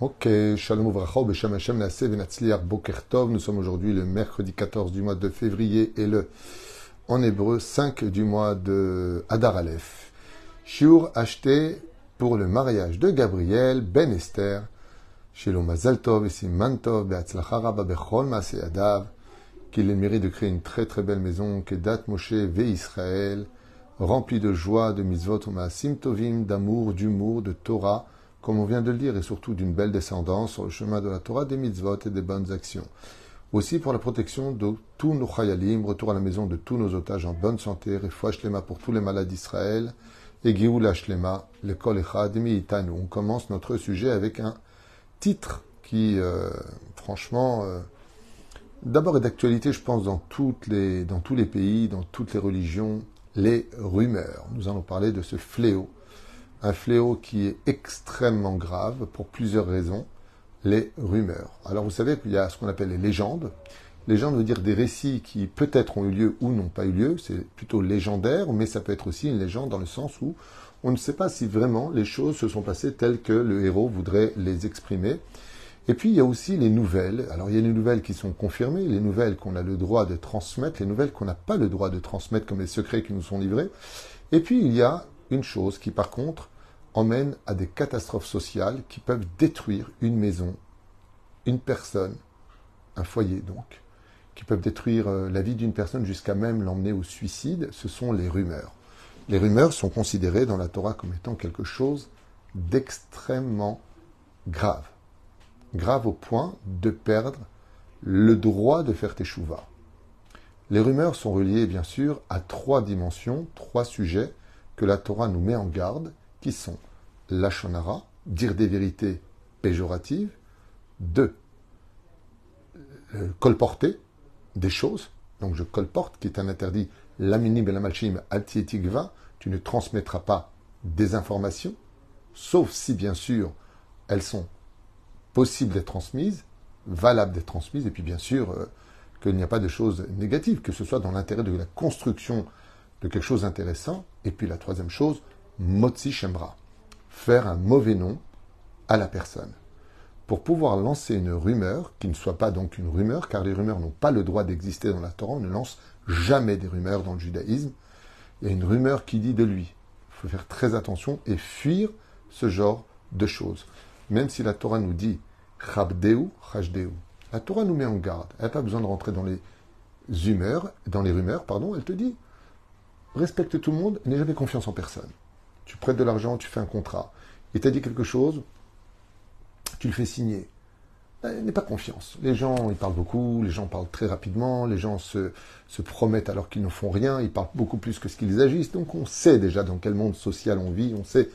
Ok, Shalom Uvracha, Beshem Hashem Nasseh Venatzliar Boker Tov. Nous sommes aujourd'hui le mercredi 14 du mois de février et le, en hébreu, 5 du mois de Adar Aleph. Shiur acheté pour le mariage de Gabriel Ben Esther. Chez Mazal Tov et Siman Tov, Beatzlacha Rabba Bechol Maaseh Adav. Qu'il mérite de créer une très très belle maison, Kedat Moshe Ve Israël, remplie de joie, de mitzvot, Maasim Tovim, d'amour, d'humour, de Torah, comme on vient de le dire, et surtout d'une belle descendance sur le chemin de la Torah, des mitzvot et des bonnes actions. Aussi pour la protection de tous nos chayalim, retour à la maison de tous nos otages en bonne santé, refouach shlema pour tous les malades d'Israël, et Géoula le kol echad itanu. On commence notre sujet avec un titre qui, euh, franchement, euh, d'abord est d'actualité, je pense, dans tous les pays, dans toutes les religions, les rumeurs. Nous allons parler de ce fléau un fléau qui est extrêmement grave pour plusieurs raisons, les rumeurs. Alors vous savez qu'il y a ce qu'on appelle les légendes. Légende veut dire des récits qui peut-être ont eu lieu ou n'ont pas eu lieu, c'est plutôt légendaire, mais ça peut être aussi une légende dans le sens où on ne sait pas si vraiment les choses se sont passées telles que le héros voudrait les exprimer. Et puis il y a aussi les nouvelles. Alors il y a les nouvelles qui sont confirmées, les nouvelles qu'on a le droit de transmettre, les nouvelles qu'on n'a pas le droit de transmettre comme les secrets qui nous sont livrés. Et puis il y a une chose qui par contre emmène à des catastrophes sociales qui peuvent détruire une maison, une personne, un foyer donc, qui peuvent détruire euh, la vie d'une personne jusqu'à même l'emmener au suicide, ce sont les rumeurs. Les rumeurs sont considérées dans la Torah comme étant quelque chose d'extrêmement grave. Grave au point de perdre le droit de faire teshuva. Les rumeurs sont reliées bien sûr à trois dimensions, trois sujets que la Torah nous met en garde qui sont l'achonara, dire des vérités péjoratives, deux, euh, colporter des choses, donc je colporte, qui est un interdit, l'aminim et la malchim altietigva, tu ne transmettras pas des informations, sauf si bien sûr elles sont possibles d'être transmises, valables d'être transmises, et puis bien sûr euh, qu'il n'y a pas de choses négatives, que ce soit dans l'intérêt de la construction de quelque chose d'intéressant, et puis la troisième chose, Motsi Shemra, faire un mauvais nom à la personne. Pour pouvoir lancer une rumeur, qui ne soit pas donc une rumeur, car les rumeurs n'ont pas le droit d'exister dans la Torah, on ne lance jamais des rumeurs dans le judaïsme. Il y a une rumeur qui dit de lui. Il faut faire très attention et fuir ce genre de choses. Même si la Torah nous dit Chabdeu. La Torah nous met en garde. Elle n'a pas besoin de rentrer dans les humeurs, dans les rumeurs, pardon. Elle te dit respecte tout le monde, n'aie jamais confiance en personne tu prêtes de l'argent, tu fais un contrat, tu as dit quelque chose, tu le fais signer. Ben, n'aie pas confiance. Les gens, ils parlent beaucoup, les gens parlent très rapidement, les gens se, se promettent alors qu'ils ne font rien, ils parlent beaucoup plus que ce qu'ils agissent. Donc on sait déjà dans quel monde social on vit, on sait,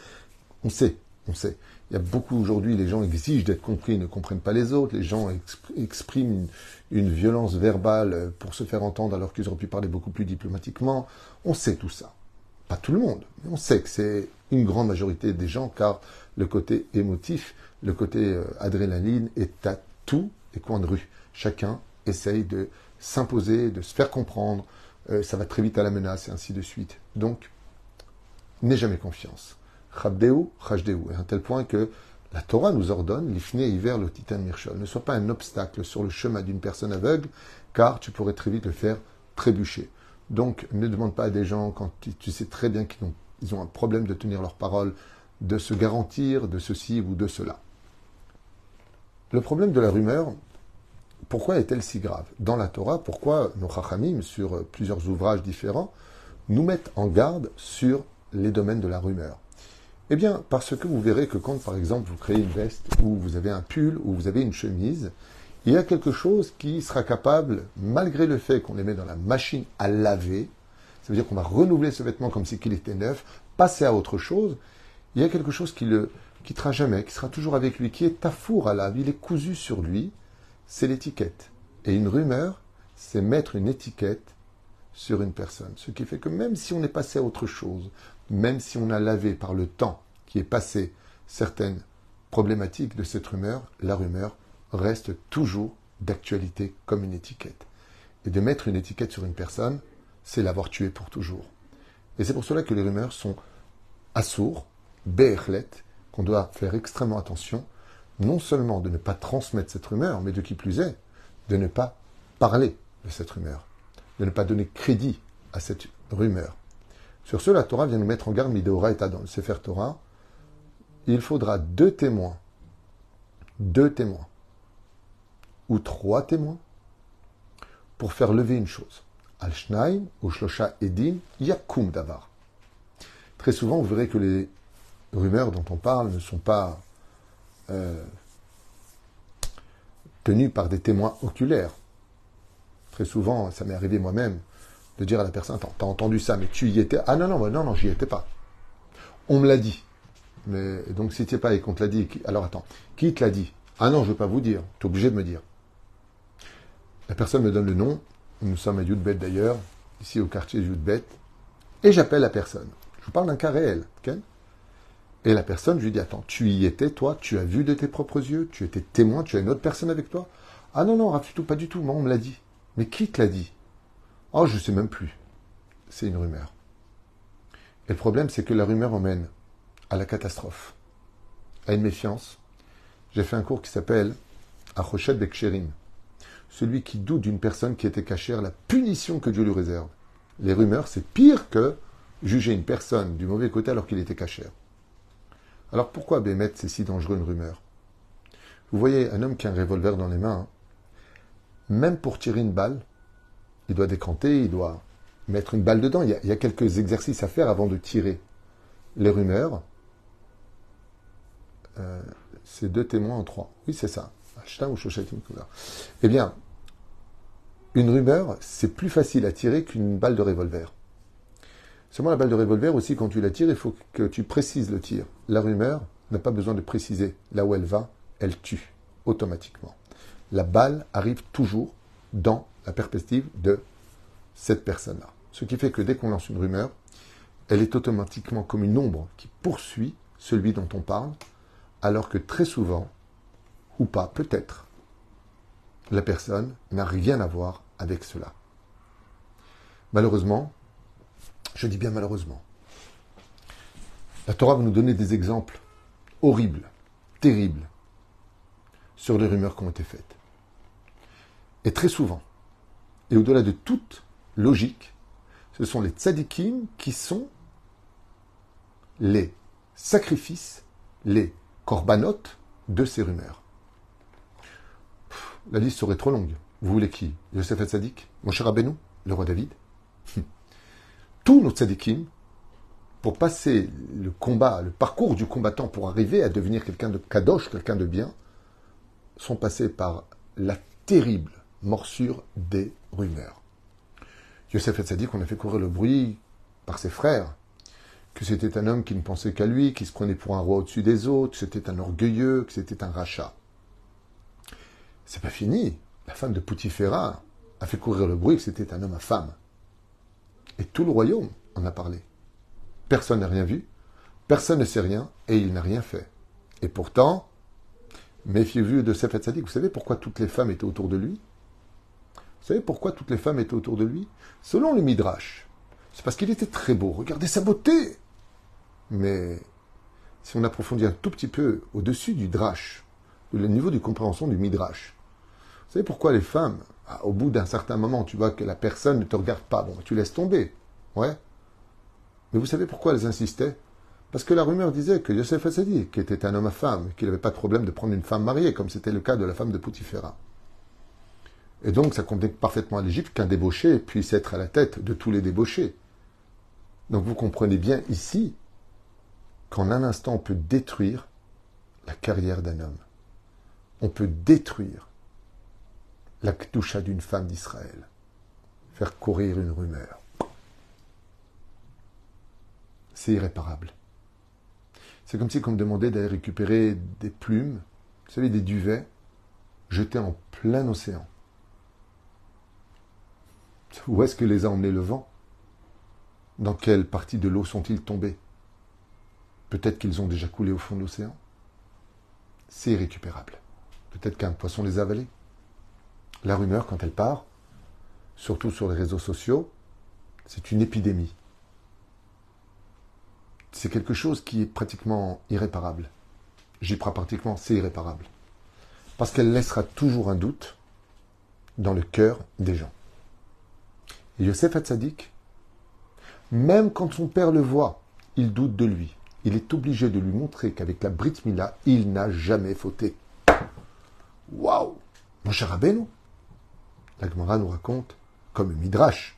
on sait, on sait. Il y a beaucoup aujourd'hui, les gens exigent d'être compris, ils ne comprennent pas les autres, les gens expriment une, une violence verbale pour se faire entendre alors qu'ils auraient pu parler beaucoup plus diplomatiquement. On sait tout ça pas tout le monde, mais on sait que c'est une grande majorité des gens, car le côté émotif, le côté euh, adrénaline est à tous les coins de rue. Chacun essaye de s'imposer, de se faire comprendre, euh, ça va très vite à la menace et ainsi de suite. Donc, n'aie jamais confiance. Chabdeu, chajdeu, à un tel point que la Torah nous ordonne, l'ifne hiver le titan mirchol, ne sois pas un obstacle sur le chemin d'une personne aveugle, car tu pourrais très vite le faire trébucher. Donc, ne demande pas à des gens, quand tu, sais très bien qu'ils ont, un problème de tenir leur parole, de se garantir de ceci ou de cela. Le problème de la rumeur, pourquoi est-elle si grave? Dans la Torah, pourquoi nos chachamim, sur plusieurs ouvrages différents, nous mettent en garde sur les domaines de la rumeur? Eh bien, parce que vous verrez que quand, par exemple, vous créez une veste, ou vous avez un pull, ou vous avez une chemise, il y a quelque chose qui sera capable, malgré le fait qu'on les met dans la machine à laver, ça veut dire qu'on va renouveler ce vêtement comme si qu'il était neuf, passer à autre chose, il y a quelque chose qui le quittera jamais, qui sera toujours avec lui, qui est tafour à laver, il est cousu sur lui, c'est l'étiquette. Et une rumeur, c'est mettre une étiquette sur une personne. Ce qui fait que même si on est passé à autre chose, même si on a lavé par le temps qui est passé certaines problématiques de cette rumeur, la rumeur reste toujours d'actualité comme une étiquette. Et de mettre une étiquette sur une personne, c'est l'avoir tué pour toujours. Et c'est pour cela que les rumeurs sont assourds, béchlet, qu'on doit faire extrêmement attention. non seulement de ne pas transmettre cette rumeur, mais de qui plus est, de ne pas parler de cette rumeur, de ne pas donner crédit à cette rumeur. Sur ce, la Torah vient nous mettre en garde, Mideora et dans le Sefer Torah, il faudra deux témoins, deux témoins, ou trois témoins, pour faire lever une chose. Al-Shnaim ou Shlosha Edim Yakum Davar. Très souvent, vous verrez que les rumeurs dont on parle ne sont pas euh, tenues par des témoins oculaires. Très souvent, ça m'est arrivé moi-même de dire à la personne Attends, t'as entendu ça, mais tu y étais? Ah non, non, non, non, j'y étais pas. On me l'a dit. Mais donc, si tu es pas et qu'on te l'a dit, alors attends, qui te l'a dit? Ah non, je ne veux pas vous dire, tu es obligé de me dire. La personne me donne le nom, nous sommes à Yudbet d'ailleurs, ici au quartier Yudbet, et j'appelle la personne. Je vous parle d'un cas réel. et la personne, je lui dis Attends, tu y étais, toi? Tu as vu de tes propres yeux? Tu étais témoin? Tu as une autre personne avec toi? Ah non, non, tout, pas du tout. Moi, on me l'a dit. Mais qui te l'a dit? Oh, je ne sais même plus. C'est une rumeur. Et le problème, c'est que la rumeur emmène à la catastrophe, à une méfiance. J'ai fait un cours qui s'appelle Achoshet Beksherim. Celui qui doute d'une personne qui était cachère, la punition que Dieu lui réserve. Les rumeurs, c'est pire que juger une personne du mauvais côté alors qu'il était cachère. Alors pourquoi Bémet, c'est si dangereux une rumeur? Vous voyez un homme qui a un revolver dans les mains, même pour tirer une balle, il doit décanter, il doit mettre une balle dedans. Il y, a, quelques exercices à faire avant de tirer. Les rumeurs, euh, c'est deux témoins en trois. Oui, c'est ça. Eh bien, une rumeur, c'est plus facile à tirer qu'une balle de revolver. Seulement la balle de revolver aussi, quand tu la tires, il faut que tu précises le tir. La rumeur n'a pas besoin de préciser. Là où elle va, elle tue automatiquement. La balle arrive toujours dans la perspective de cette personne-là. Ce qui fait que dès qu'on lance une rumeur, elle est automatiquement comme une ombre qui poursuit celui dont on parle, alors que très souvent, ou pas, peut-être, la personne n'a rien à voir avec cela. Malheureusement, je dis bien malheureusement, la Torah va nous donner des exemples horribles, terribles, sur les rumeurs qui ont été faites. Et très souvent, et au-delà de toute logique, ce sont les tzadikim qui sont les sacrifices, les corbanotes de ces rumeurs. la liste serait trop longue. Vous voulez qui? Yosef Tzadik Mon cher Abénou Le roi David? Tous nos tzadikim, pour passer le combat, le parcours du combattant pour arriver à devenir quelqu'un de kadosh, quelqu'un de bien, sont passés par la terrible morsure des rumeurs. Yosef Hatzadik, on a fait courir le bruit par ses frères, que c'était un homme qui ne pensait qu'à lui, qui se prenait pour un roi au-dessus des autres, que c'était un orgueilleux, que c'était un rachat. C'est pas fini. La femme de Poutifera a fait courir le bruit que c'était un homme à femme. Et tout le royaume en a parlé. Personne n'a rien vu, personne ne sait rien, et il n'a rien fait. Et pourtant, méfiez-vous de Yosef Hatzadik. Vous savez pourquoi toutes les femmes étaient autour de lui? Vous savez pourquoi toutes les femmes étaient autour de lui? Selon le Midrash, c'est parce qu'il était très beau. Regardez sa beauté Mais si on approfondit un tout petit peu au-dessus du drash, le niveau de compréhension du Midrash, vous savez pourquoi les femmes, ah, au bout d'un certain moment, tu vois que la personne ne te regarde pas, bon, tu laisses tomber. Ouais. Mais vous savez pourquoi elles insistaient? Parce que la rumeur disait que Yosef Hassadi, qui était un homme à femme, qu'il n'avait pas de problème de prendre une femme mariée, comme c'était le cas de la femme de Poutifera. Et donc, ça convient parfaitement à l'Égypte qu'un débauché puisse être à la tête de tous les débauchés. Donc, vous comprenez bien ici qu'en un instant, on peut détruire la carrière d'un homme. On peut détruire la ktoucha d'une femme d'Israël. Faire courir une rumeur. C'est irréparable. C'est comme si on me demandait d'aller récupérer des plumes, vous savez, des duvets, jetés en plein océan. Où est-ce que les a emmenés le vent? Dans quelle partie de l'eau sont-ils tombés? Peut-être qu'ils ont déjà coulé au fond de l'océan? C'est irrécupérable. Peut-être qu'un poisson les a avalés. La rumeur, quand elle part, surtout sur les réseaux sociaux, c'est une épidémie. C'est quelque chose qui est pratiquement irréparable. j'y crois pratiquement, c'est irréparable. Parce qu'elle laissera toujours un doute dans le cœur des gens. Et Yosef Hatzadik, même quand son père le voit, il doute de lui. Il est obligé de lui montrer qu'avec la Brit Mila, il n'a jamais fauté. Waouh Mon cher Rabbeinu La Gemara nous raconte, comme Midrash,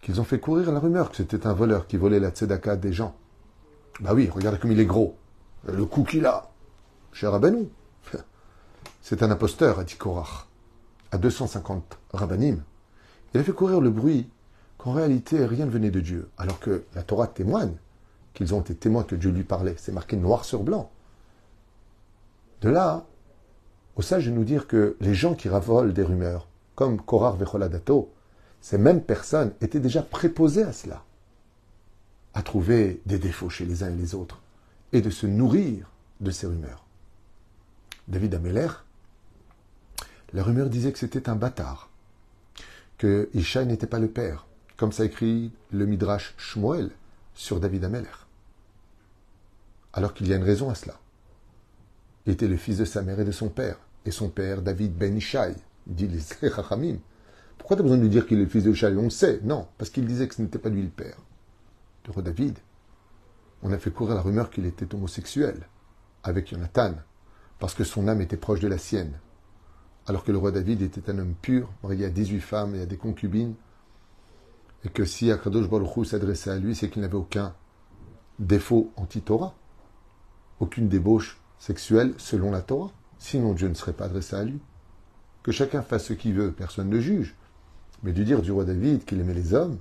qu'ils ont fait courir la rumeur que c'était un voleur qui volait la tzedaka des gens. Bah oui, regardez comme il est gros. Le coup qu'il a. Cher Rabbeinu. C'est un imposteur, a dit Korach. À 250 rabbinim. Il a fait courir le bruit qu'en réalité rien ne venait de Dieu, alors que la Torah témoigne qu'ils ont été témoins que Dieu lui parlait. C'est marqué noir sur blanc. De là, au sage de nous dire que les gens qui ravolent des rumeurs, comme Korar Vecholadato, ces mêmes personnes étaient déjà préposées à cela, à trouver des défauts chez les uns et les autres, et de se nourrir de ces rumeurs. David Ameller, la rumeur disait que c'était un bâtard, que Ishaï n'était pas le père, comme ça écrit le Midrash Shmuel sur David Ameller. Alors qu'il y a une raison à cela. Il était le fils de sa mère et de son père, et son père, David Ben Ishaï, dit les Chachamim. Pourquoi tu as besoin de lui dire qu'il est le fils de Ishaï On le sait, non, parce qu'il disait que ce n'était pas lui le père. Le roi David, on a fait courir la rumeur qu'il était homosexuel avec Jonathan, parce que son âme était proche de la sienne. Alors que le roi David était un homme pur, marié à 18 femmes et à des concubines, et que si Akadosh Baruch s'adressait à lui, c'est qu'il n'avait aucun défaut anti-Torah, aucune débauche sexuelle selon la Torah. Sinon, Dieu ne serait pas adressé à lui. Que chacun fasse ce qu'il veut, personne ne juge. Mais de dire du roi David qu'il aimait les hommes,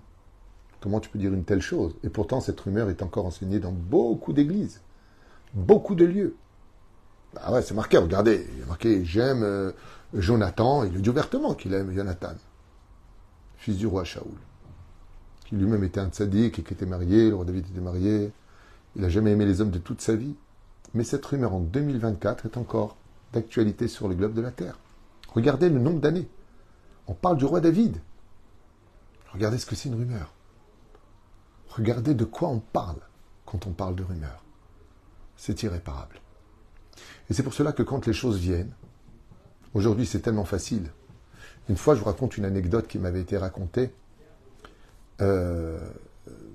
comment tu peux dire une telle chose? Et pourtant, cette rumeur est encore enseignée dans beaucoup d'églises, beaucoup de lieux. Ah ouais, c'est marqué, regardez, il y a marqué J'aime euh, Jonathan, il le dit ouvertement qu'il aime Jonathan, fils du roi Shaoul, qui lui-même était un tzaddik et qui était marié, le roi David était marié, il n'a jamais aimé les hommes de toute sa vie. Mais cette rumeur en 2024 est encore d'actualité sur le globe de la Terre. Regardez le nombre d'années. On parle du roi David. Regardez ce que c'est une rumeur. Regardez de quoi on parle quand on parle de rumeur. C'est irréparable. Et c'est pour cela que quand les choses viennent, aujourd'hui c'est tellement facile. Une fois, je vous raconte une anecdote qui m'avait été racontée euh,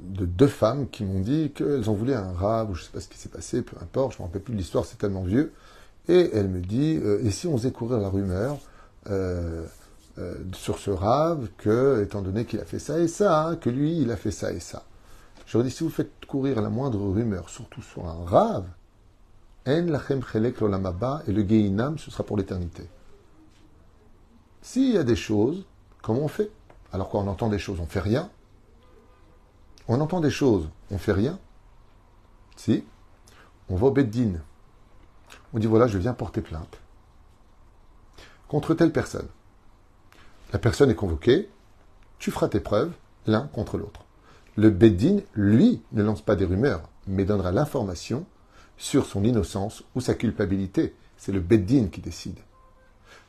de deux femmes qui m'ont dit qu'elles ont voulu un rave, ou je ne sais pas ce qui s'est passé, peu importe, je ne me rappelle plus de l'histoire, c'est tellement vieux. Et elle me dit, euh, et si on faisait courir la rumeur euh, sur ce rave, que, étant donné qu'il a fait ça et ça, hein, que lui, il a fait ça et ça. Je leur dis, si vous faites courir la moindre rumeur, surtout sur un rave, en lachem chelek l'olamaba, et le geinam, ce sera pour l'éternité. S'il y a des choses, comment on fait? Alors quand on entend des choses, on fait rien? On entend des choses, on fait rien? Si, on va au Beddin. On dit voilà, je viens porter plainte contre telle personne. La personne est convoquée, tu feras tes preuves l'un contre l'autre. Le Beddin, lui, ne lance pas des rumeurs, mais donnera l'information sur son innocence ou sa culpabilité. C'est le Beddin qui décide.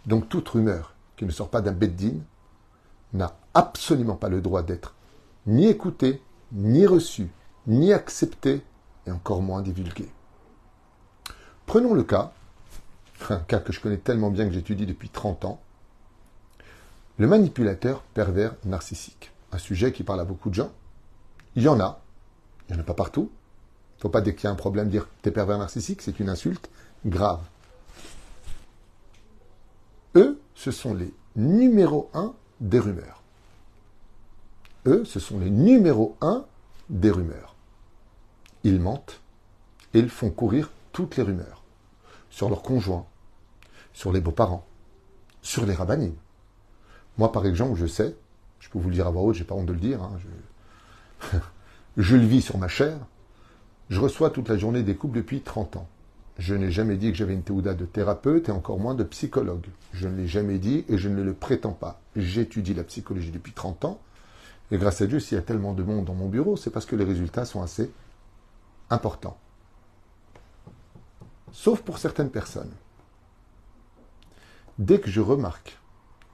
Donc toute rumeur qui ne sort pas d'un Beddin n'a absolument pas le droit d'être ni écoutée, ni reçue, ni acceptée, et encore moins divulguée. Prenons le cas, un cas que je connais tellement bien que j'étudie depuis 30 ans, le manipulateur pervers narcissique. Un sujet qui parle à beaucoup de gens. Il y en a, il n'y en a pas partout, faut pas dès qu'il y a un problème dire t'es pervers narcissique, c'est une insulte grave. Eux, ce sont les numéros un des rumeurs. Eux, ce sont les numéros un des rumeurs. Ils mentent et ils font courir toutes les rumeurs sur leurs conjoints, sur les beaux-parents, sur les rabbinimes. Moi, par exemple, je sais, je peux vous le dire à voix haute, j'ai pas honte de le dire, hein, je, je le vis sur ma chair, je reçois toute la journée des couples depuis 30 ans. Je n'ai jamais dit que j'avais une théouda de thérapeute et encore moins de psychologue. Je ne l'ai jamais dit et je ne le prétends pas. J'étudie la psychologie depuis 30 ans. Et grâce à Dieu, s'il y a tellement de monde dans mon bureau, c'est parce que les résultats sont assez importants. Sauf pour certaines personnes. Dès que je remarque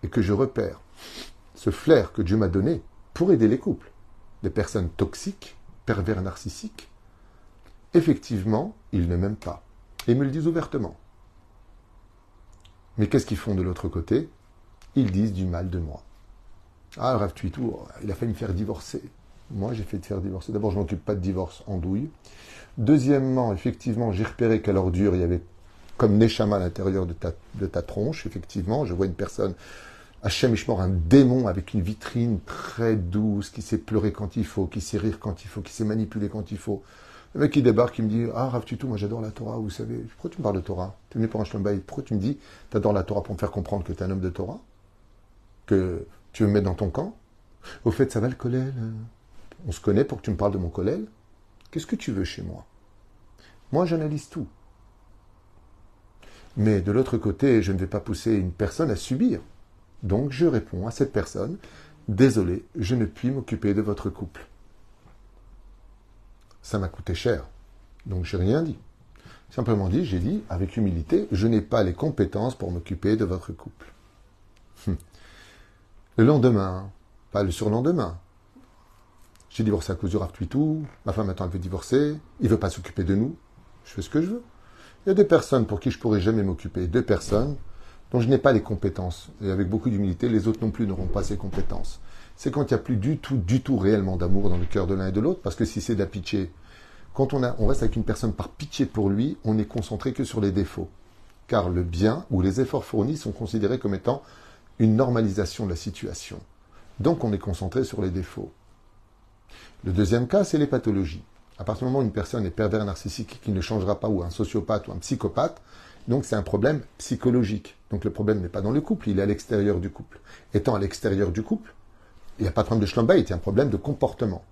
et que je repère ce flair que Dieu m'a donné pour aider les couples, des personnes toxiques, pervers narcissiques, effectivement, ils ne m'aiment pas. Et ils me le disent ouvertement. Mais qu'est-ce qu'ils font de l'autre côté? Ils disent du mal de moi. Ah, Rav tout, il a fait me faire divorcer. Moi, j'ai fait te faire divorcer. D'abord, je m'occupe pas de divorce en douille. Deuxièmement, effectivement, j'ai repéré qu'à l'ordure, il y avait comme Neshama à l'intérieur de ta, de ta tronche, effectivement. Je vois une personne, Hachem Ishmor, un démon avec une vitrine très douce, qui sait pleurer quand il faut, qui sait rire quand il faut, qui sait manipuler quand il faut. Le mec qui débarque, qui me dit Ah, Rav Tutu, moi j'adore la Torah, vous savez. Pourquoi tu me parles de Torah? Tu es venu pour un shlombaï. Pourquoi tu me dis Tu adores la Torah pour me faire comprendre que tu es un homme de Torah? Que tu veux me mettre dans ton camp? Au fait, ça va le collèle On se connaît pour que tu me parles de mon collèle Qu'est-ce que tu veux chez moi? Moi, j'analyse tout. Mais de l'autre côté, je ne vais pas pousser une personne à subir. Donc je réponds à cette personne, désolé, je ne puis m'occuper de votre couple. Ça m'a coûté cher. Donc j'ai rien dit. Simplement dit, j'ai dit avec humilité, je n'ai pas les compétences pour m'occuper de votre couple. Hum. Le lendemain, pas le surlendemain, j'ai divorcé à cause du Rav ma femme attend elle veut divorcer, il ne veut pas s'occuper de nous, je fais ce que je veux. Il y a deux personnes pour qui je pourrais jamais m'occuper, deux personnes dont je n'ai pas les compétences. Et avec beaucoup d'humilité, les autres non plus n'auront pas ces compétences. C'est quand il n'y a plus du tout, du tout réellement d'amour dans le cœur de l'un et de l'autre, parce que si c'est de la pitié, quand on, on reste avec une personne par pitié pour lui, on n'est concentré que sur les défauts. Car le bien ou les efforts fournis sont considérés comme étant une normalisation de la situation. Donc on est concentré sur les défauts. Le deuxième cas, c'est les pathologies. À partir du moment où une personne est pervers narcissique qui ne changera pas, ou un sociopathe ou un psychopathe, donc c'est un problème psychologique. Donc le problème n'est pas dans le couple, il est à l'extérieur du couple. Étant à l'extérieur du couple, il n'y a pas de problème de schlombait, il y a un problème de comportement.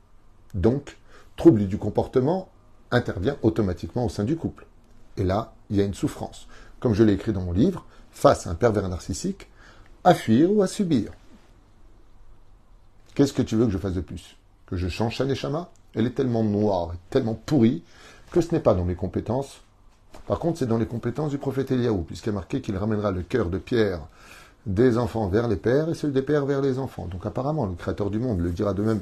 Donc, trouble du comportement intervient automatiquement au sein du couple. Et là, il y a une souffrance. Comme je l'ai écrit dans mon livre, face à un pervers narcissique, à fuir ou à subir. Qu'est-ce que tu veux que je fasse de plus? Que je change sa elle est tellement noire, tellement pourrie, que ce n'est pas dans mes compétences. Par contre, c'est dans les compétences du prophète Eliaou, puisqu'il est marqué qu'il ramènera le cœur de pierre des enfants vers les pères et celui des pères vers les enfants. Donc apparemment, le Créateur du monde le dira de même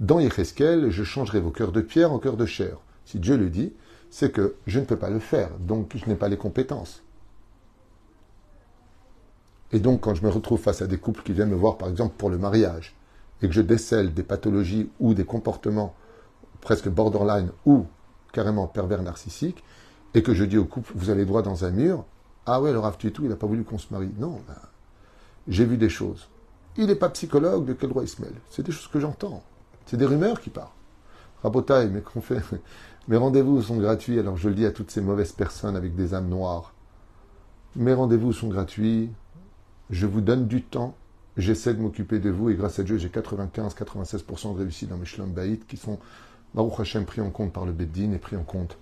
dans Yecheskel, je changerai vos cœurs de pierre en cœurs de chair. Si Dieu le dit, c'est que je ne peux pas le faire, donc je n'ai pas les compétences. Et donc, quand je me retrouve face à des couples qui viennent me voir, par exemple, pour le mariage, et que je décèle des pathologies ou des comportements presque borderline ou carrément pervers narcissique, et que je dis au couple, vous allez droit dans un mur, ah ouais, le Rav tout, il n'a pas voulu qu'on se marie. Non, ben, j'ai vu des choses. Il n'est pas psychologue, de quel droit il se mêle? C'est des choses que j'entends. C'est des rumeurs qui partent. Rabotaille, mais Mes rendez-vous sont gratuits, alors je le dis à toutes ces mauvaises personnes avec des âmes noires. Mes rendez-vous sont gratuits, je vous donne du temps, j'essaie de m'occuper de vous, et grâce à Dieu, j'ai 95-96% de réussite dans mes shlom qui sont Baruch pris en compte par le Beddin et pris en compte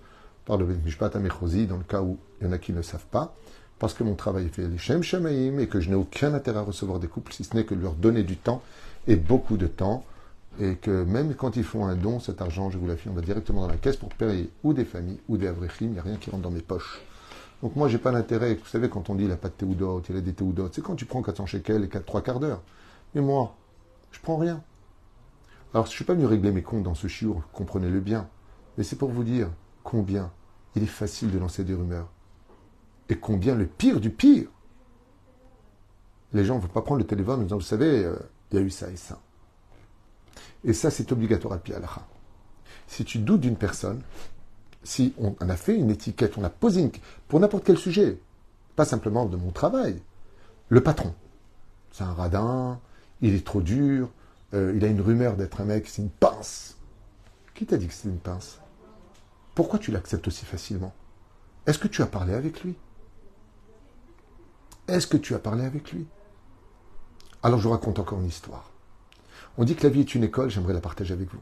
par le Bet Mishpat dans le cas où il y en a qui ne savent pas, parce que mon travail est fait Shem Shemaim et que je n'ai aucun intérêt à recevoir des couples, si ce n'est que leur donner du temps et beaucoup de temps, et que même quand ils font un don, cet argent, je vous l'affirme, va directement dans la caisse pour payer ou des familles ou des avrechim, il n'y a rien qui rentre dans mes poches. Donc moi, j'ai pas l'intérêt, vous savez, quand on dit il n'a pas de théoudot, il a des théoudotes, c'est quand tu prends 400 shekels et 4, 3 quarts d'heure. Mais moi, je prends rien. Alors, je ne suis pas venu régler mes comptes dans ce chiour, comprenez-le bien. Mais c'est pour vous dire combien il est facile de lancer des rumeurs. Et combien le pire du pire. Les gens ne vont pas prendre le téléphone en disant, vous savez, euh, il y a eu ça et ça. Et ça, c'est obligatoire à Pialacha. Si tu doutes d'une personne, si on a fait une étiquette, on a posé une... pour n'importe quel sujet, pas simplement de mon travail, le patron, c'est un radin, il est trop dur, euh, il a une rumeur d'être un mec, c'est une pince. Qui t'a dit que c'est une pince? Pourquoi tu l'acceptes aussi facilement? Est-ce que tu as parlé avec lui? Est-ce que tu as parlé avec lui? Alors je vous raconte encore une histoire. On dit que la vie est une école, j'aimerais la partager avec vous.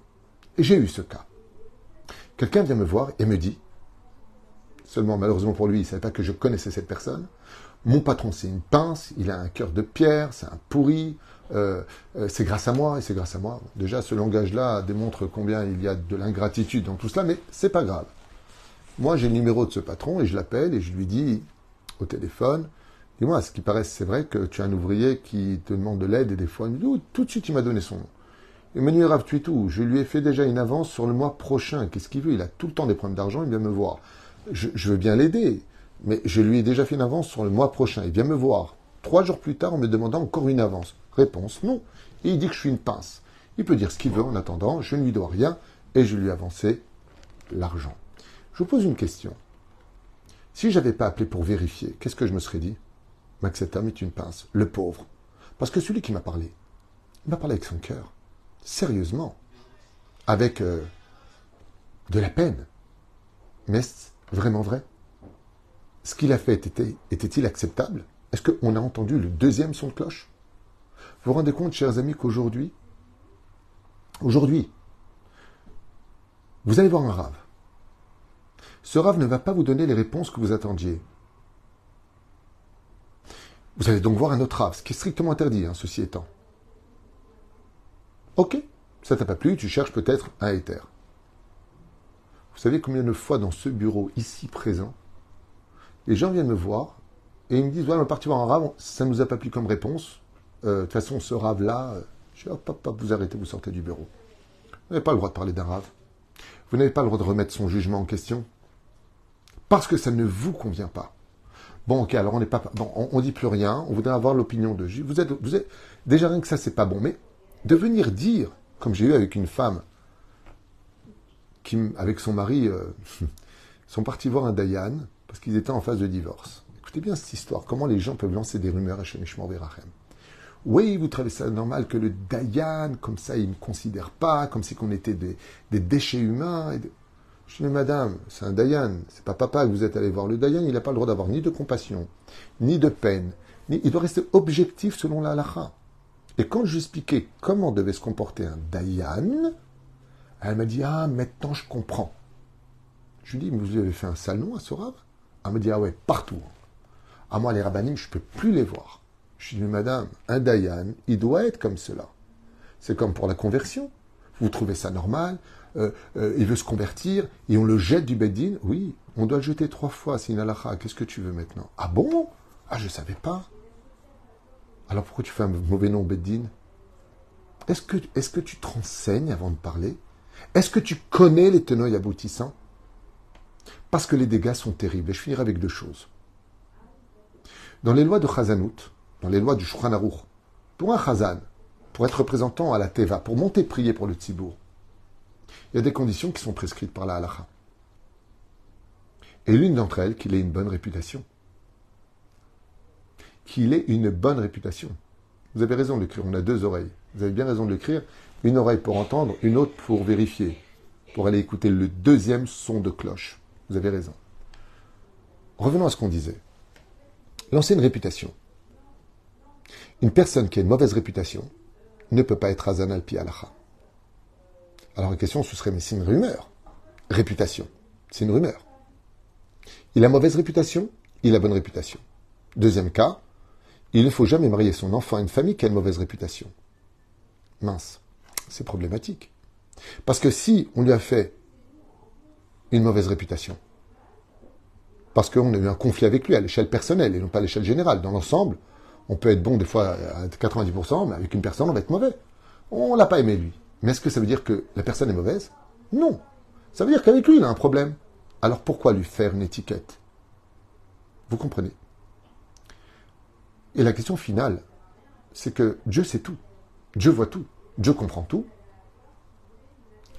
Et j'ai eu ce cas. Quelqu'un vient me voir et me dit, seulement malheureusement pour lui, il ne savait pas que je connaissais cette personne, mon patron c'est une pince, il a un cœur de pierre, c'est un pourri, euh, euh, c'est grâce à moi et c'est grâce à moi. Déjà, ce langage-là démontre combien il y a de l'ingratitude dans tout cela, mais c'est pas grave. Moi, j'ai le numéro de ce patron et je l'appelle et je lui dis au téléphone, dis-moi, ce qui paraît, c'est vrai que tu as un ouvrier qui te demande de l'aide et des fois, oh, tout de suite, il m'a donné son nom. Emmanuel tout je lui ai fait déjà une avance sur le mois prochain. Qu'est-ce qu'il veut? Il a tout le temps des problèmes d'argent, il vient me voir. je, je veux bien l'aider, mais je lui ai déjà fait une avance sur le mois prochain. Il vient me voir. Trois jours plus tard, en me demandant encore une avance. Réponse non. Et il dit que je suis une pince. Il peut dire ce qu'il veut en attendant, je ne lui dois rien et je lui ai avancé l'argent. Je vous pose une question. Si j'avais pas appelé pour vérifier, qu'est-ce que je me serais dit? Max, cet homme est une pince, le pauvre. Parce que celui qui m'a parlé, il m'a parlé avec son cœur, sérieusement, avec euh, de la peine. Mais est-ce vraiment vrai? Ce qu'il a fait était, était-il acceptable? Est-ce qu'on a entendu le deuxième son de cloche? Vous vous rendez compte, chers amis, qu'aujourd'hui, aujourd'hui, vous allez voir un rave. Ce rave ne va pas vous donner les réponses que vous attendiez. Vous allez donc voir un autre rave, ce qui est strictement interdit, hein, ceci étant. Ok, ça t'a pas plu, tu cherches peut-être un éther. Vous savez combien de fois dans ce bureau, ici présent, les gens viennent me voir et ils me disent Voilà, on est parti voir un rave, ça ne nous a pas plu comme réponse. Euh, de toute façon, ce rave-là, euh, je dis hop, hop, vous arrêtez, vous sortez du bureau. Vous n'avez pas le droit de parler d'un rave. Vous n'avez pas le droit de remettre son jugement en question. Parce que ça ne vous convient pas. Bon, ok, alors on n'est dit plus rien, on voudrait avoir l'opinion de Vous vous êtes. Déjà rien que ça, c'est pas bon. Mais de venir dire, comme j'ai eu avec une femme, qui, avec son mari, euh, sont partis voir un Dayan parce qu'ils étaient en phase de divorce. Écoutez bien cette histoire, comment les gens peuvent lancer des rumeurs à Shemishmor Verachem. Oui, vous trouvez ça normal que le Dayan, comme ça, il ne considère pas, comme si qu'on était des, déchets humains. Je dis, madame, c'est un Dayan, c'est pas papa que vous êtes allé voir. Le Dayan, il n'a pas le droit d'avoir ni de compassion, ni de peine, il doit rester objectif selon la halakha. Et quand j'expliquais comment devait se comporter un Dayan, elle m'a dit Ah, maintenant je comprends. Je lui dis Mais vous avez fait un salon à ce rave? Elle m'a dit Ah ouais, partout. À moi, les rabbinim, je ne peux plus les voir. Je lui dis Madame, un Dayan, il doit être comme cela. C'est comme pour la conversion. Vous trouvez ça normal euh, euh, Il veut se convertir et on le jette du Beddin Oui, on doit le jeter trois fois, c'est une. Qu'est-ce que tu veux maintenant? Ah bon? Ah, je ne savais pas. Alors pourquoi tu fais un mauvais nom Beddin? Est-ce que, tu te renseignes avant de parler? Est-ce que tu connais les tenants et aboutissants? Parce que les dégâts sont terribles. Et je finirai avec deux choses. Dans les lois de Chazanout, dans les lois du Shulchan pour un Chazan, pour être représentant à la Teva, pour monter prier pour le Tzibour, il y a des conditions qui sont prescrites par la Halacha. Et l'une d'entre elles, qu'il ait une bonne réputation. Qu'il ait une bonne réputation. Vous avez raison de l'écrire, on a deux oreilles. Vous avez bien raison de l'écrire. Une oreille pour entendre, une autre pour vérifier, pour aller écouter le deuxième son de cloche. Vous avez raison. Revenons à ce qu'on disait. Lancer une réputation. Une personne qui a une mauvaise réputation ne peut pas être Hazan al Alors la question, ce serait, mais c'est une rumeur. Réputation. C'est une rumeur. Il a mauvaise réputation, il a bonne réputation. Deuxième cas, il ne faut jamais marier son enfant à une famille qui a une mauvaise réputation. Mince c'est problématique. Parce que si on lui a fait une mauvaise réputation, parce qu'on a eu un conflit avec lui à l'échelle personnelle et non pas à l'échelle générale, dans l'ensemble, on peut être bon des fois à 90%, mais avec une personne, on va être mauvais. On l'a pas aimé lui. Mais est-ce que ça veut dire que la personne est mauvaise? Non. Ça veut dire qu'avec lui, il a un problème. Alors pourquoi lui faire une étiquette? Vous comprenez? Et la question finale, c'est que Dieu sait tout. Dieu voit tout. Dieu comprend tout.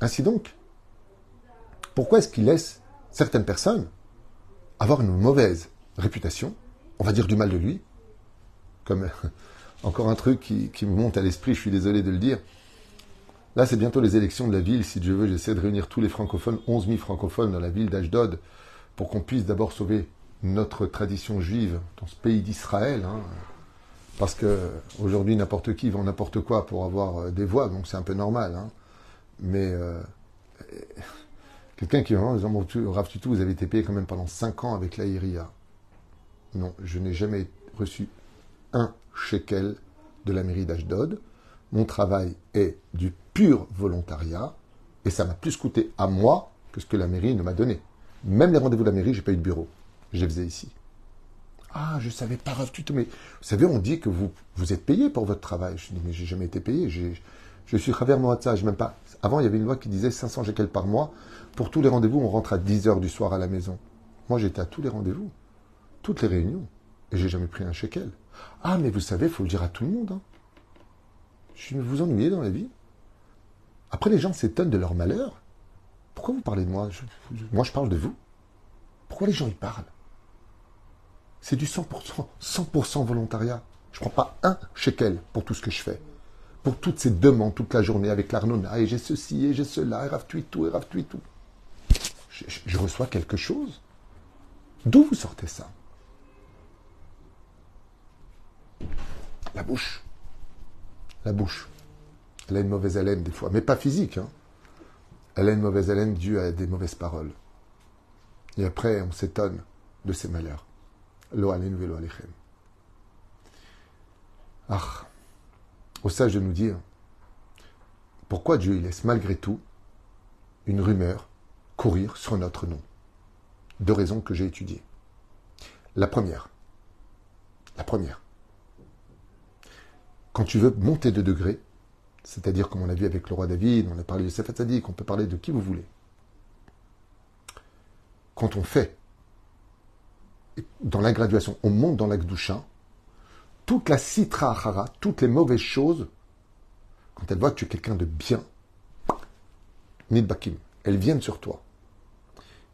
Ainsi donc, pourquoi est-ce qu'il laisse certaines personnes avoir une mauvaise réputation, on va dire du mal de lui, comme encore un truc qui, me monte à l'esprit, je suis désolé de le dire. Là, c'est bientôt les élections de la ville. Si Dieu veut, j'essaie de réunir tous les francophones, 11 000 francophones dans la ville d'Ashdod, pour qu'on puisse d'abord sauver notre tradition juive dans ce pays d'Israël. Hein. Parce que aujourd'hui, n'importe qui vend n'importe quoi pour avoir euh, des voix, donc c'est un peu normal. Hein. Mais euh, quelqu'un qui en disant Rav Tutu, vous avez été payé quand même pendant 5 ans avec la Non, je n'ai jamais reçu un shekel de la mairie d'Ashdod. Mon travail est du pur volontariat et ça m'a plus coûté à moi que ce que la mairie ne m'a donné. Même les rendez-vous de la mairie, j'ai pas eu de bureau. Je les faisais ici. Ah, je savais pas, Rav mais vous savez, on dit que vous, vous êtes payé pour votre travail. Je dis, mais j'ai jamais été payé. Je suis travers ça, je même pas. Avant, il y avait une loi qui disait 500 shekels par mois. Pour tous les rendez-vous, on rentre à 10 heures du soir à la maison. Moi, j'étais à tous les rendez-vous, toutes les réunions, et j'ai jamais pris un shekel. Ah, mais vous savez, il faut le dire à tout le monde. Hein. Je vous ennuyez dans la vie. Après, les gens s'étonnent de leur malheur. Pourquoi vous parlez de moi? Moi, je parle de vous. Pourquoi les gens y parlent? C'est du 100%, 100% volontariat. Je ne prends pas un shekel pour tout ce que je fais. Pour toutes ces demandes toute la journée avec l'Arnona, et j'ai ceci, et j'ai cela, et raftuit tout, et raftuit tout. je reçois quelque chose. D'où vous sortez ça? La bouche. La bouche. Elle a une mauvaise haleine des fois, mais pas physique. Hein. Elle a une mauvaise haleine due à des mauvaises paroles. Et après, on s'étonne de ses malheurs. Lo velo alechem. Ah, au sage de nous dire pourquoi Dieu laisse malgré tout une rumeur courir sur notre nom. Deux raisons que j'ai étudiées. La première, la première, quand tu veux monter de degré, c'est-à-dire comme on a vu avec le roi David, on a parlé de Sefat qu'on peut parler de qui vous voulez. Quand on fait, dans la graduation, on monte dans l'Akdoucha, toute la citra achara, toutes les mauvaises choses, quand elles voient que tu es quelqu'un de bien, nidbakim, elles viennent sur toi.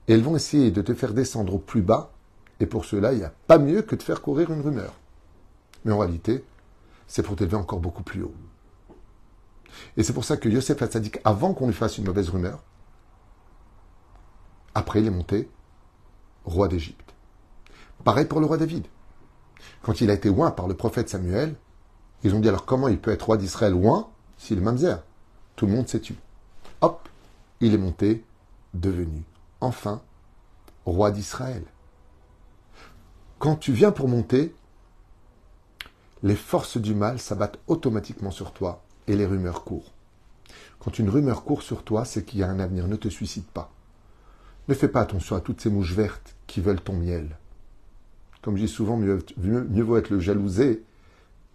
Et elles vont essayer de te faire descendre au plus bas, et pour cela, il n'y a pas mieux que de faire courir une rumeur. Mais en réalité, c'est pour t'élever encore beaucoup plus haut. Et c'est pour ça que Yosef Hatzadik, avant qu'on lui fasse une mauvaise rumeur, après il est monté roi d'Égypte. Pareil pour le roi David. Quand il a été oint par le prophète Samuel, ils ont dit alors comment il peut être roi d'Israël oint s'il est mamzer? Tout le monde s'est tué. Hop, il est monté, devenu enfin roi d'Israël. Quand tu viens pour monter, les forces du mal s'abattent automatiquement sur toi et les rumeurs courent. Quand une rumeur court sur toi, c'est qu'il y a un avenir. Ne te suicide pas. Ne fais pas attention à toutes ces mouches vertes qui veulent ton miel. Comme je dis souvent, mieux, vaut être le jalousé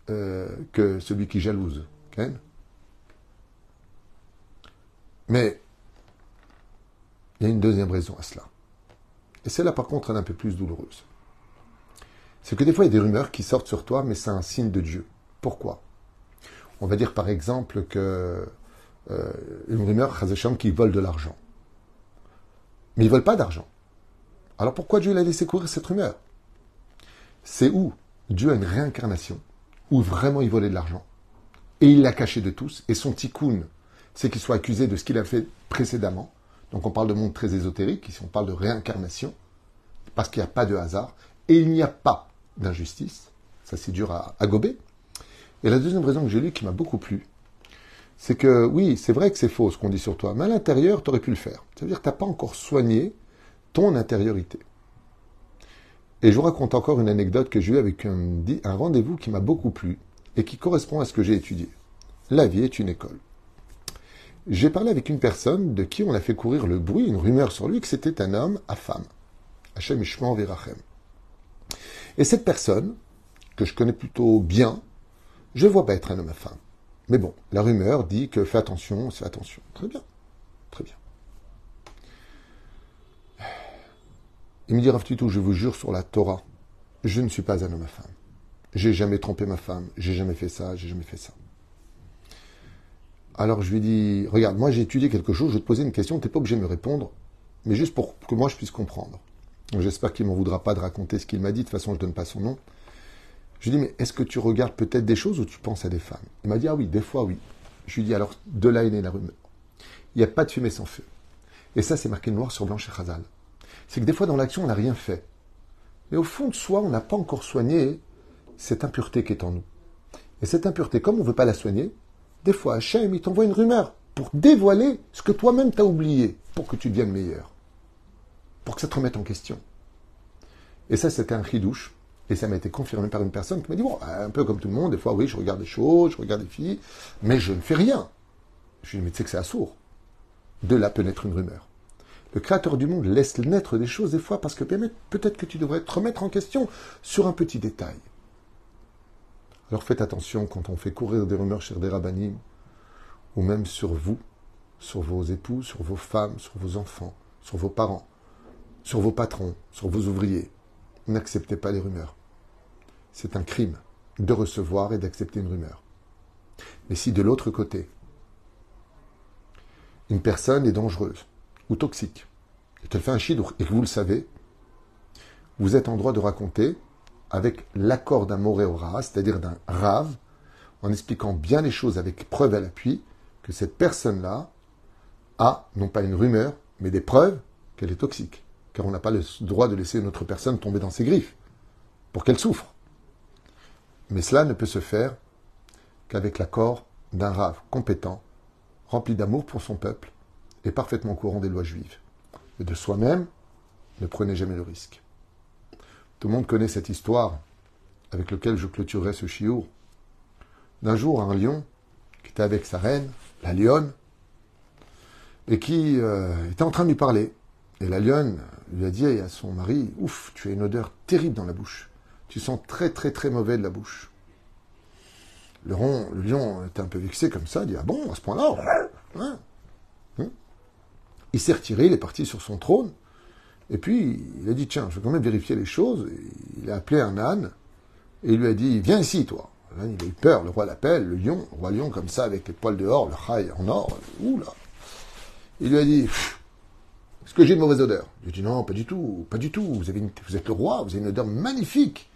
euh, que celui qui jalouse. Mais il y a une deuxième raison à cela. Et celle-là, par contre, elle est un peu plus douloureuse. C'est que des fois, il y a des rumeurs qui sortent sur toi, mais c'est un signe de Dieu. Pourquoi? On va dire par exemple que euh, une rumeur, qui vole de l'argent. Mais ils ne veulent pas d'argent. Alors pourquoi Dieu l'a laissé courir cette rumeur? C'est où Dieu a une réincarnation, où vraiment il volait de l'argent. Et il l'a caché de tous. Et son tikkun, c'est qu'il soit accusé de ce qu'il a fait précédemment. Donc on parle de monde très ésotérique, ici on parle de réincarnation, parce qu'il n'y a pas de hasard, et il n'y a pas d'injustice. Ça c'est dur à, gober. Et la deuxième raison que j'ai lue qui m'a beaucoup plu, c'est que oui, c'est vrai que c'est faux ce qu'on dit sur toi, mais à l'intérieur, tu aurais pu le faire. Ça veut dire que tu n'as pas encore soigné ton intériorité. Et je vous raconte encore une anecdote que j'ai eue avec un, rendez-vous qui m'a beaucoup plu et qui correspond à ce que j'ai étudié. La vie est une école j'ai parlé avec une personne de qui on a fait courir le bruit, une rumeur sur lui, que c'était un homme à femme. Hachem Ishmael Virachem. Et cette personne, que je connais plutôt bien, je ne vois pas être un homme à femme. Mais bon, la rumeur dit que fais attention, fais attention. Très bien. Très bien. Il me dit, Rav je vous jure sur la Torah, je ne suis pas un homme à femme. J'ai jamais trompé ma femme, j'ai jamais fait ça, j'ai jamais fait ça. Alors je lui dis, regarde, moi j'ai étudié quelque chose, je vais te poser une question, t'es pas obligé de me répondre, mais juste pour que moi je puisse comprendre. J'espère qu'il m'en voudra pas de raconter ce qu'il m'a dit, de toute façon je donne pas son nom. Je lui dis, mais est-ce que tu regardes peut-être des choses ou tu penses à des femmes? Il m'a dit, ah oui, des fois oui. Je lui dis, alors de là est née la rumeur. Il n'y a pas de fumée sans feu. Et ça, c'est marqué noir sur blanc chez Khazal. C'est que des fois dans l'action, on n'a rien fait. Mais au fond de soi, on n'a pas encore soigné cette impureté qui est en nous. Et cette impureté, comme on ne veut pas la soigner, des fois, Hachem, il t'envoie une rumeur pour dévoiler ce que toi-même t'as oublié, pour que tu deviennes meilleur. Pour que ça te remette en question. Et ça, c'était un chidouche. Et ça m'a été confirmé par une personne qui m'a dit, bon, un peu comme tout le monde, des fois, oui, je regarde des choses, je regarde des filles, mais je ne fais rien. Je lui dis, mais tu sais que c'est assourd. De là peut naître une rumeur. Le Créateur du monde laisse naître des choses des fois parce que peut-être que tu devrais te remettre en question sur un petit détail. Alors faites attention quand on fait courir des rumeurs chez des rabbinim, ou même sur vous, sur vos époux, sur vos femmes, sur vos enfants, sur vos parents, sur vos patrons, sur vos ouvriers. N'acceptez pas les rumeurs. C'est un crime de recevoir et d'accepter une rumeur. Mais si de l'autre côté, une personne est dangereuse ou toxique, et qu'elle fait un chidour, et que vous le savez, vous êtes en droit de raconter avec l'accord d'un moréora, c'est-à-dire d'un rave, en expliquant bien les choses avec preuve à l'appui, que cette personne-là a non pas une rumeur, mais des preuves qu'elle est toxique. Car on n'a pas le droit de laisser une autre personne tomber dans ses griffes, pour qu'elle souffre. Mais cela ne peut se faire qu'avec l'accord d'un rave compétent, rempli d'amour pour son peuple parfaitement courant des lois juives. Et de soi-même, ne prenez jamais le risque. Tout le monde connaît cette histoire avec laquelle je clôturerai ce chiour. D'un jour, un lion qui était avec sa reine, la lionne, et qui euh, était en train de lui parler. Et la lionne lui a dit à son mari Ouf, tu as une odeur terrible dans la bouche. Tu sens très très très mauvais de la bouche. Le, lion était un peu vexé comme ça, il dit Ah bon, à ce point-là hein? Il s'est retiré, il est parti sur son trône. Et puis, il a dit Tiens, je vais quand même vérifier les choses. il a appelé un âne et il lui a dit Viens ici, toi. L'âne, il a eu peur, le roi l'appelle, le lion, le roi lion comme ça, avec les poils dehors, le rail en or. Ouh là Il lui a dit Est-ce que j'ai une mauvaise odeur? Il a dit Non, pas du tout, pas du tout. Vous, avez vous êtes le roi, vous avez une odeur magnifique.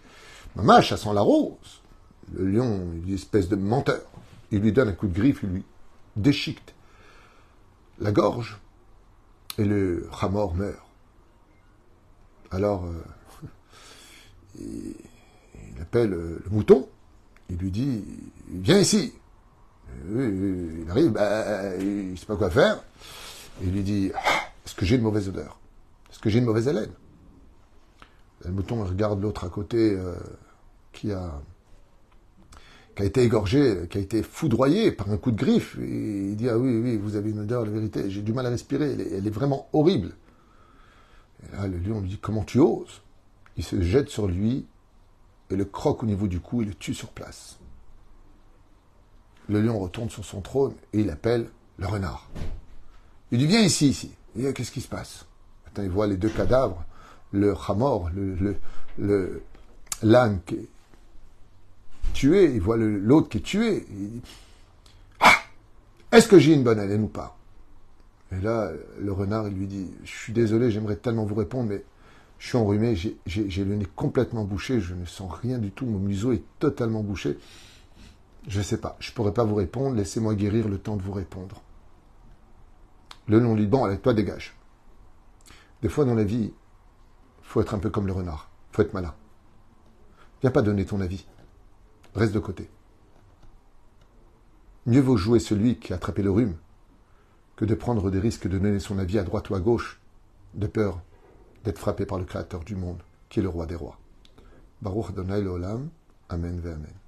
Maman, ça sent la rose. Le lion, une espèce de menteur. Il lui donne un coup de griffe, il lui déchiquette la gorge. Et le Hamor meurt. Alors, euh, il, appelle euh, le mouton. Il lui dit Viens ici. il arrive, bah, il ne sait pas quoi faire. il lui dit ah, Est-ce que j'ai une mauvaise odeur? Est-ce que j'ai une mauvaise haleine? Le mouton regarde l'autre à côté euh, qui a qui a été égorgé, qui a été foudroyé par un coup de griffe. Et il dit Ah oui, oui, vous avez une odeur, la vérité, j'ai du mal à respirer, elle est, vraiment horrible. Et là, le lion lui dit Comment tu oses? Il se jette sur lui et le croque au niveau du cou et le tue sur place. Le lion retourne sur son trône et il appelle le renard. Il dit Viens ici, ici. Il Qu'est-ce qui se passe? Maintenant, il voit les deux cadavres, le hamor, le, le, l'âne qui est tué, il voit l'autre qui est tué. Ah Est-ce que j'ai une bonne haleine ou pas? Et là, le renard, il lui dit Je suis désolé, j'aimerais tellement vous répondre, mais je suis enrhumé, j'ai le nez complètement bouché, je ne sens rien du tout, mon museau est totalement bouché. Je ne sais pas, je ne pourrais pas vous répondre, laissez-moi guérir le temps de vous répondre. Le Bon, allez, toi, dégage. Des fois, dans la vie, faut être un peu comme le renard, faut être malin. Viens pas donner ton avis. Reste de côté. Mieux vaut jouer celui qui a attrapé le rhume que de prendre des risques de donner son avis à droite ou à gauche, de peur d'être frappé par le Créateur du monde, qui est le roi des rois. Baruch Adonai Olam. Amen ve Amen.